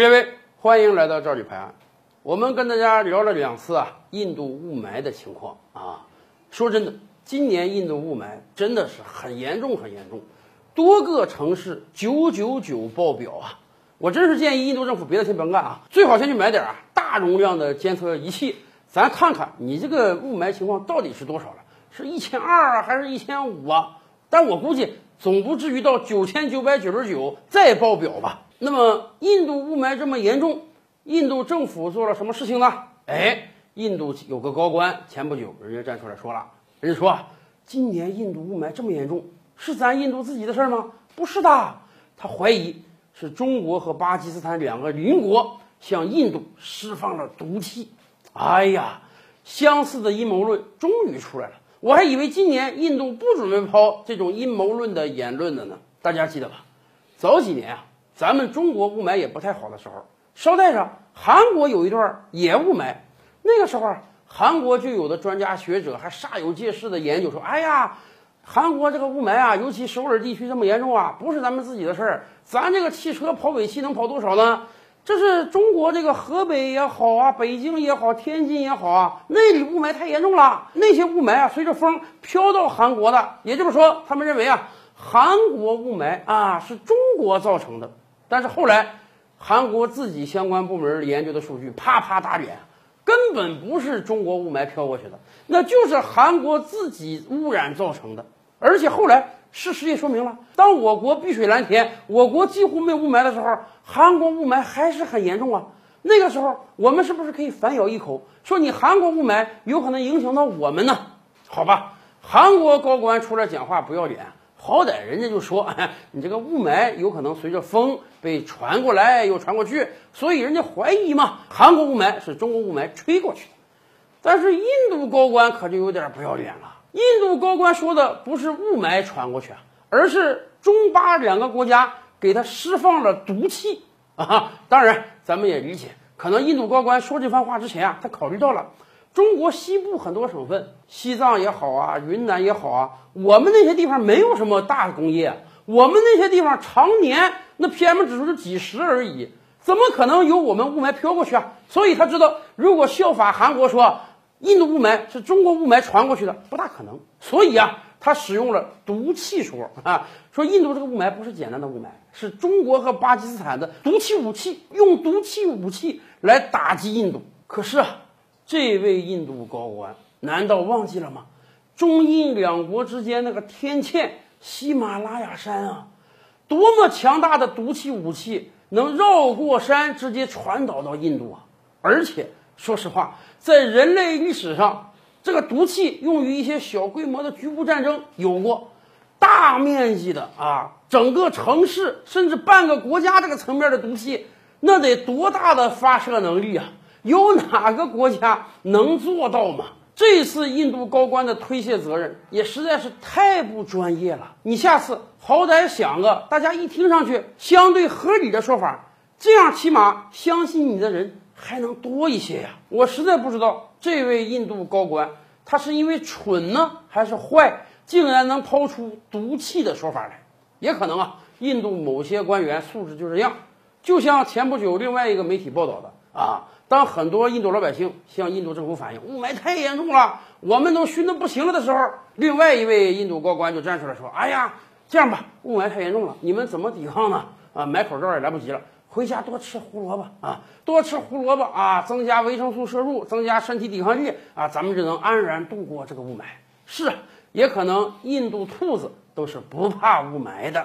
各位，欢迎来到赵李拍案。我们跟大家聊了两次啊，印度雾霾的情况啊。说真的，今年印度雾霾真的是很严重，很严重，多个城市九九九爆表啊！我真是建议印度政府别的先甭干啊，最好先去买点啊大容量的监测仪器，咱看看你这个雾霾情况到底是多少了，是一千二啊，还是一千五啊？但我估计总不至于到九千九百九十九再爆表吧。那么，印度雾霾这么严重，印度政府做了什么事情呢？哎，印度有个高官，前不久人家站出来说了，人家说啊，今年印度雾霾这么严重，是咱印度自己的事儿吗？不是的，他怀疑是中国和巴基斯坦两个邻国向印度释放了毒气。哎呀，相似的阴谋论终于出来了，我还以为今年印度不准备抛这种阴谋论的言论的呢。大家记得吧？早几年啊。咱们中国雾霾也不太好的时候，捎带着韩国有一段也雾霾，那个时候韩国就有的专家学者还煞有介事的研究说：“哎呀，韩国这个雾霾啊，尤其首尔地区这么严重啊，不是咱们自己的事儿。咱这个汽车跑尾气能跑多少呢？这是中国这个河北也好啊，北京也好，天津也好啊，那里雾霾太严重了。那些雾霾啊，随着风飘到韩国的，也就是说，他们认为啊，韩国雾霾啊是中国造成的。”但是后来，韩国自己相关部门研究的数据啪啪打脸，根本不是中国雾霾飘过去的，那就是韩国自己污染造成的。而且后来事实也说明了，当我国碧水蓝天，我国几乎没有雾霾的时候，韩国雾霾还是很严重啊。那个时候，我们是不是可以反咬一口，说你韩国雾霾有可能影响到我们呢？好吧，韩国高官出来讲话不要脸。好歹人家就说，你这个雾霾有可能随着风被传过来又传过去，所以人家怀疑嘛，韩国雾霾是中国雾霾吹过去的。但是印度高官可就有点不要脸了，印度高官说的不是雾霾传过去，而是中巴两个国家给他释放了毒气 啊。当然，咱们也理解，可能印度高官说这番话之前啊，他考虑到了。中国西部很多省份，西藏也好啊，云南也好啊，我们那些地方没有什么大工业，我们那些地方常年那 PM 指数就几十而已，怎么可能有我们雾霾飘过去啊？所以他知道，如果效法韩国说印度雾霾是中国雾霾传过去的，不大可能。所以啊，他使用了毒气说啊，说印度这个雾霾不是简单的雾霾，是中国和巴基斯坦的毒气武器，用毒气武器来打击印度。可是啊。这位印度高官难道忘记了吗？中印两国之间那个天堑喜马拉雅山啊，多么强大的毒气武器能绕过山直接传导到印度啊！而且说实话，在人类历史上，这个毒气用于一些小规模的局部战争有过，大面积的啊，整个城市甚至半个国家这个层面的毒气，那得多大的发射能力啊！有哪个国家能做到吗？这次印度高官的推卸责任也实在是太不专业了。你下次好歹想个大家一听上去相对合理的说法，这样起码相信你的人还能多一些呀。我实在不知道这位印度高官他是因为蠢呢，还是坏，竟然能抛出毒气的说法来。也可能啊，印度某些官员素质就这样。就像前不久另外一个媒体报道的啊。当很多印度老百姓向印度政府反映雾霾太严重了，我们都熏得不行了的时候，另外一位印度高官就站出来说：“哎呀，这样吧，雾霾太严重了，你们怎么抵抗呢？啊，买口罩也来不及了，回家多吃胡萝卜啊，多吃胡萝卜啊，增加维生素摄入，增加身体抵抗力啊，咱们就能安然度过这个雾霾。是，也可能印度兔子都是不怕雾霾的。